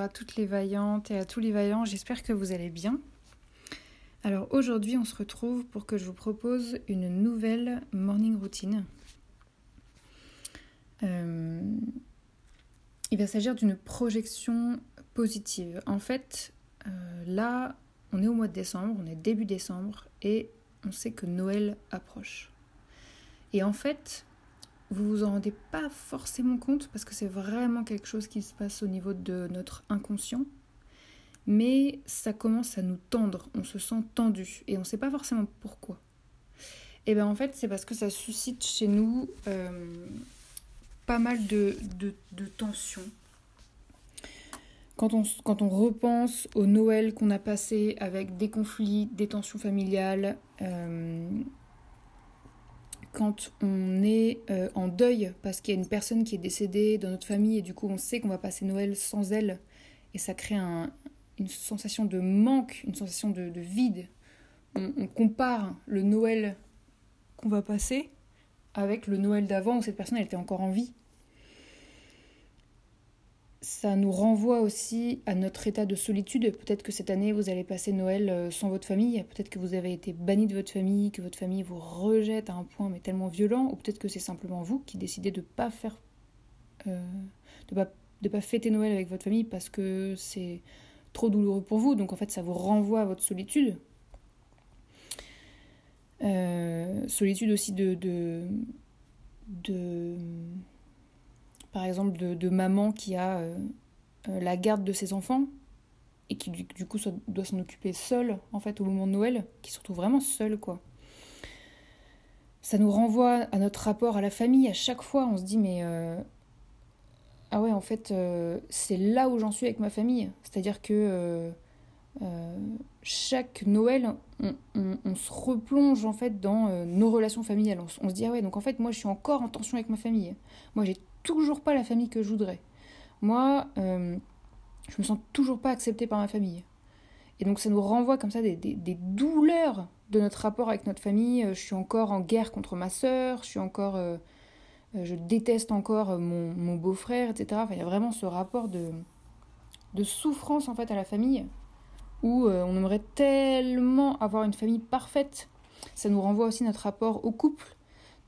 à toutes les vaillantes et à tous les vaillants, j'espère que vous allez bien. Alors aujourd'hui on se retrouve pour que je vous propose une nouvelle morning routine. Euh, il va s'agir d'une projection positive. En fait, euh, là on est au mois de décembre, on est début décembre et on sait que Noël approche. Et en fait, vous vous en rendez pas forcément compte parce que c'est vraiment quelque chose qui se passe au niveau de notre inconscient. Mais ça commence à nous tendre, on se sent tendu et on ne sait pas forcément pourquoi. Et bien en fait, c'est parce que ça suscite chez nous euh, pas mal de, de, tensions. Quand on, quand on, repense au Noël qu'on a passé avec des conflits, des tensions familiales, euh, quand on est euh, en deuil parce qu'il y a une personne qui est décédée dans notre famille et du coup on sait qu'on va passer Noël sans elle et ça crée une sensation de manque, une sensation de, vide. On, compare le Noël qu'on va passer avec le Noël d'avant où cette personne était encore en vie ça nous renvoie aussi à notre état de solitude. Peut-être que cette année, vous allez passer Noël euh, sans votre famille. Peut-être que vous avez été banni de votre famille, que votre famille vous rejette à un point mais tellement violent. Ou peut-être que c'est simplement vous qui décidez de pas faire, euh, de pas de pas fêter Noël avec votre famille parce que c'est trop douloureux pour vous. Donc en fait, ça vous renvoie à votre solitude. Euh, solitude aussi de, de, de par exemple de, maman qui a euh, euh, la garde de ses enfants et qui du, coup doit s'en occuper seule en fait au moment de Noël, qui se retrouve vraiment seule quoi. Ça nous renvoie à notre rapport à la famille. À chaque fois, on se dit mais euh, ah ouais en fait c'est là où j'en suis avec ma famille. C'est-à-dire que chaque Noël, on, se replonge en fait dans nos relations familiales. On, se dit ah ouais donc en fait moi je suis encore en tension avec ma famille. Moi toujours pas la famille que je voudrais. Moi, euh, je me sens toujours pas acceptée par ma famille. Et donc ça nous renvoie comme ça des, douleurs de notre rapport avec notre famille. Euh, je suis encore en guerre contre ma sœur, je suis encore... Euh, je déteste encore mon, beau-frère, etc. Enfin, il y a vraiment ce rapport de, de souffrance en fait à la famille où on aimerait tellement avoir une famille parfaite. Ça nous renvoie aussi notre rapport au couple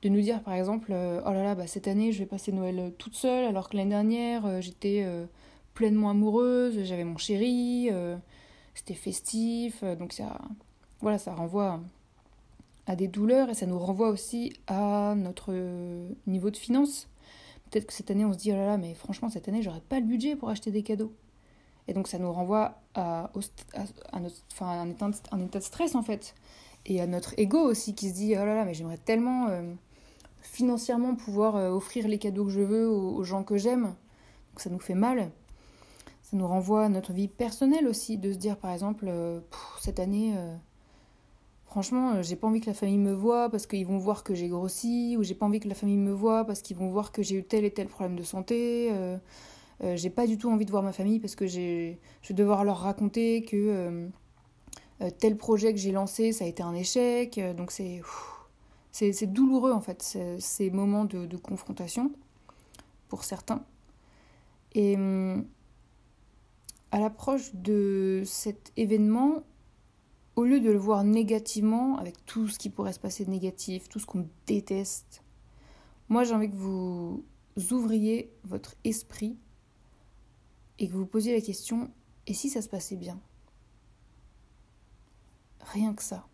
de nous dire par exemple euh, oh là là bah, cette année je vais passer Noël euh, toute seule alors que l'année dernière euh, j'étais pleinement amoureuse j'avais mon chéri c'était festif donc ça voilà ça renvoie à des douleurs et ça nous renvoie aussi à notre niveau de finances peut-être que cette année on se dit oh là là mais franchement cette année j'aurais pas le budget pour acheter des cadeaux. Et donc ça nous renvoie à, notre, un, état de, un état de stress en fait. Et à notre ego aussi qui se dit oh là là mais j'aimerais tellement financièrement pouvoir euh, offrir les cadeaux que je veux aux, gens que j'aime. Donc ça nous fait mal. Ça nous renvoie à notre vie personnelle aussi, de se dire par exemple, euh, cette année, euh, franchement, j'ai pas envie que la famille me voie parce qu'ils vont voir que j'ai grossi, ou j'ai pas envie que la famille me voie parce qu'ils vont voir que j'ai eu tel et tel problème de santé. j'ai pas du tout envie de voir ma famille parce que je vais devoir leur raconter que tel projet que j'ai lancé, ça a été un échec. donc c'est c'est douloureux en fait, ces moments de, confrontation, pour certains. Et hum, à l'approche de cet événement, au lieu de le voir négativement, avec tout ce qui pourrait se passer de négatif, tout ce qu'on déteste, moi j'ai envie que vous ouvriez votre esprit et que vous posiez la question et si ça se passait bien? Rien que ça.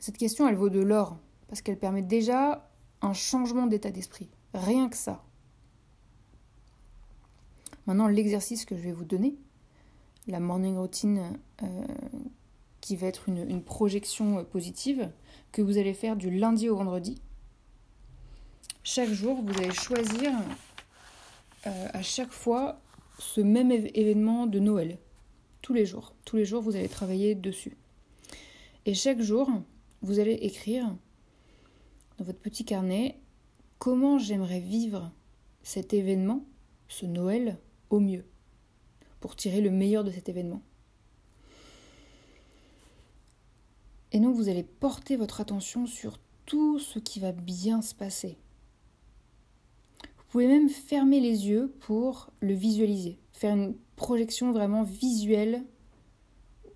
Cette question, elle vaut de l'or, parce qu'elle permet déjà un changement d'état d'esprit. Rien que ça. Maintenant, l'exercice que je vais vous donner, la morning routine euh, qui va être une, projection euh, positive, que vous allez faire du lundi au vendredi. Chaque jour, vous allez choisir euh, à chaque fois ce même événement de Noël. Tous les jours. Tous les jours, vous allez travailler dessus. Et chaque jour, vous allez écrire dans votre petit carnet comment j'aimerais vivre cet événement, ce Noël, au mieux, pour tirer le meilleur de cet événement. Et donc vous allez porter votre attention sur tout ce qui va bien se passer. Vous pouvez même fermer les yeux pour le visualiser, faire une projection vraiment visuelle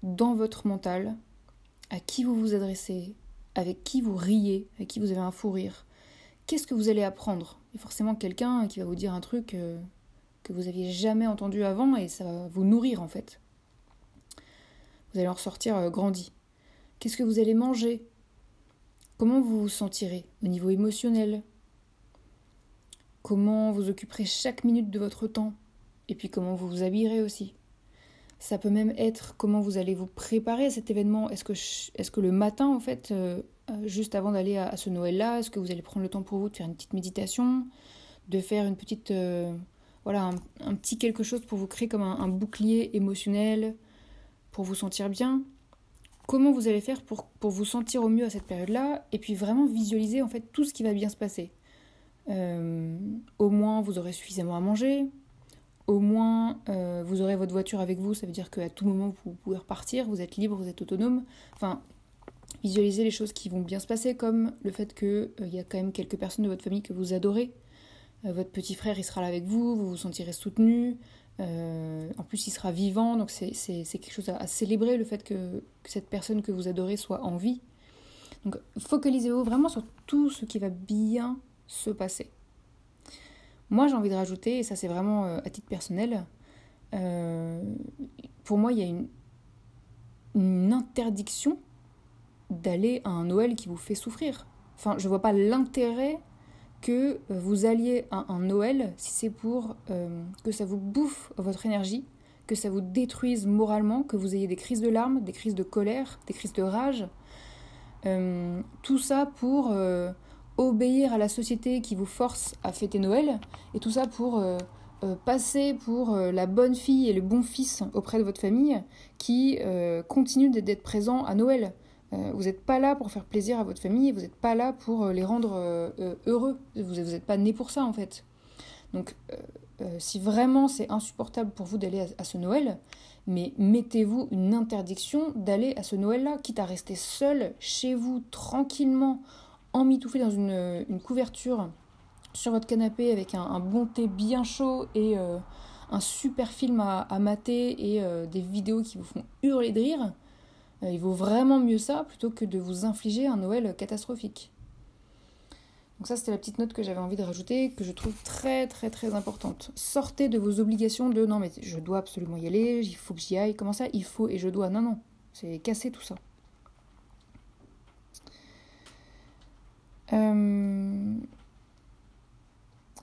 dans votre mental, à qui vous vous adressez, avec qui vous riez, avec qui vous avez un fou rire. Qu'est-ce que vous allez apprendre? Il y a forcément quelqu'un qui va vous dire un truc euh, que vous aviez jamais entendu avant et ça va vous nourrir en fait. Vous allez en ressortir euh, grandi. Qu'est-ce que vous allez manger? Comment vous vous sentirez au niveau émotionnel? Comment vous occuperez chaque minute de votre temps? Et puis comment vous vous habillerez aussi? Ça peut même être comment vous allez vous préparer à cet événement. Est-ce que, est que le matin, en fait, euh, euh, juste avant d'aller à, ce Noël-là, est-ce que vous allez prendre le temps pour vous de faire une petite méditation, de faire une petite, euh, voilà, un, petit quelque chose pour vous créer comme un, bouclier émotionnel, pour vous sentir bien? Comment vous allez faire pour, pour vous sentir au mieux à cette période-là? Et puis vraiment visualiser en fait tout ce qui va bien se passer. au moins, vous aurez suffisamment à manger, au moins euh, vous aurez votre voiture avec vous, ça veut dire qu'à tout moment vous pouvez repartir, vous êtes libre, vous êtes autonome. Enfin, visualisez les choses qui vont bien se passer, comme le fait qu'il euh, y a quand même quelques personnes de votre famille que vous adorez. Euh, votre petit frère, il sera là avec vous, vous vous sentirez soutenu. en plus, il sera vivant, donc c'est quelque chose à, célébrer, le fait que, que, cette personne que vous adorez soit en vie. Donc focalisez-vous vraiment sur tout ce qui va bien se passer. Moi, j'ai envie de rajouter, et ça c'est vraiment euh, à titre personnel, euh, pour moi, il y a une, interdiction d'aller à un Noël qui vous fait souffrir. Enfin, je vois pas l'intérêt que vous alliez à un Noël si c'est pour euh, que ça vous bouffe votre énergie, que ça vous détruise moralement, que vous ayez des crises de larmes, des crises de colère, des crises de rage. tout ça pour obéir à la société qui vous force à fêter Noël, et tout ça pour euh, euh, passer pour euh, la bonne fille et le bon fils auprès de votre famille qui continue d'être présent à Noël. vous n'êtes pas là pour faire plaisir à votre famille, vous n'êtes pas là pour les rendre heureux, vous n'êtes pas né pour ça en fait. Donc si vraiment c'est insupportable pour vous d'aller à, ce Noël, mais mettez-vous une interdiction d'aller à ce Noël-là, quitte à rester seul chez vous tranquillement emmitouflé dans une, couverture sur votre canapé avec un, bon thé bien chaud et euh, un super film à, mater et euh, des vidéos qui vous font hurler de rire, euh, il vaut vraiment mieux ça plutôt que de vous infliger un Noël catastrophique. Donc ça c'était la petite note que j'avais envie de rajouter, que je trouve très très très importante. Sortez de vos obligations de non mais je dois absolument y aller, il faut que j'y aille, comment ça Il faut et je dois. Non non, c'est casser tout ça. Euh,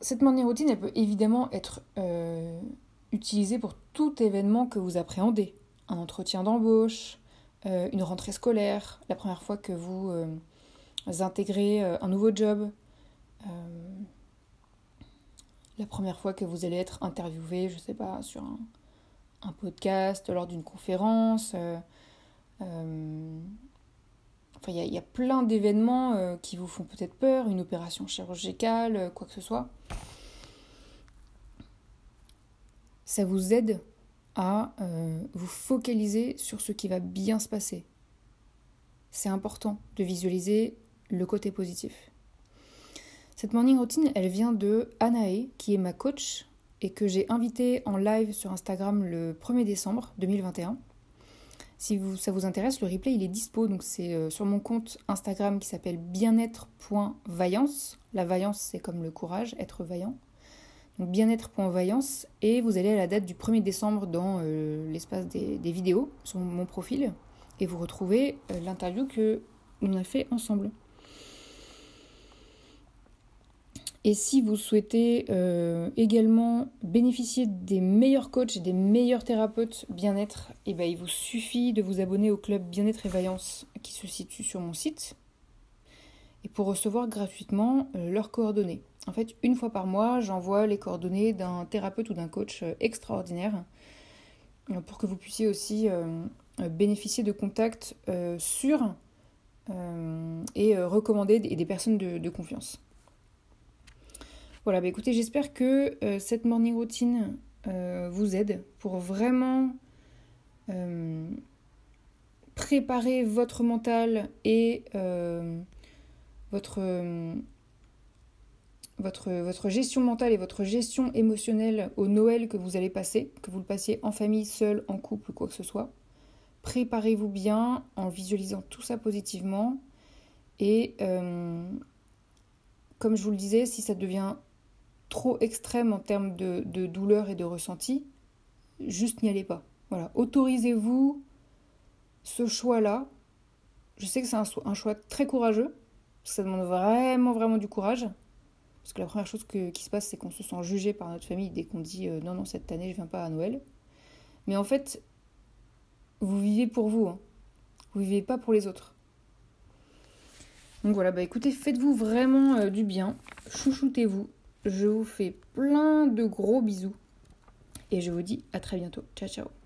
cette morning routine, elle peut évidemment être euh, utilisée pour tout événement que vous appréhendez. Un entretien d'embauche, euh, une rentrée scolaire, la première fois que vous intégrez un nouveau job, la première fois que vous allez être interviewé, je sais pas, sur un, un podcast, lors d'une conférence. Il y, a plein d'événements euh, qui vous font peut-être peur, une opération chirurgicale, euh, quoi que ce soit. Ça vous aide à euh, vous focaliser sur ce qui va bien se passer. C'est important de visualiser le côté positif. Cette morning routine, elle vient de Anae, qui est ma coach et que j'ai invitée en live sur Instagram le 1er décembre 2021. Si ça vous intéresse, le replay il est dispo, donc c'est euh, sur mon compte Instagram qui s'appelle bien-être.vaillance. La vaillance c'est comme le courage, être vaillant. Donc bien-être.vaillance et vous allez à la date du 1er décembre dans euh, l'espace des, vidéos sur mon profil et vous retrouvez l'interview que l'on a fait ensemble. Et si vous souhaitez euh, également bénéficier des meilleurs coachs et des meilleurs thérapeutes bien-être, eh ben, il vous suffit de vous abonner au club Bien-être et Vaillance qui se situe sur mon site et pour recevoir gratuitement euh, leurs coordonnées. En fait, une fois par mois, j'envoie les coordonnées d'un thérapeute ou d'un coach euh, extraordinaire pour que vous puissiez aussi bénéficier de contacts sûrs et recommander des personnes de confiance. Voilà, bah écoutez, j'espère que euh, cette morning routine euh, vous aide pour vraiment euh, préparer votre mental et votre, votre, votre gestion mentale et votre gestion émotionnelle au Noël que vous allez passer, que vous le passiez en famille, seul, en couple ou quoi que ce soit. Préparez-vous bien en visualisant tout ça positivement. Et comme je vous le disais, si ça devient trop extrême en termes de, douleur et de ressenti, juste n'y allez pas. Voilà, autorisez-vous ce choix-là. Je sais que c'est un, choix très courageux, ça demande vraiment, vraiment du courage. Parce que la première chose qui se passe, c'est qu'on se sent jugé par notre famille dès qu'on dit euh, non, non, cette année, je viens pas à Noël. Mais en fait, vous vivez pour vous. Hein. Vous vivez pas pour les autres. Donc voilà, bah écoutez, faites-vous vraiment euh, du bien, chouchoutez-vous, je vous fais plein de gros bisous et je vous dis à très bientôt. Ciao ciao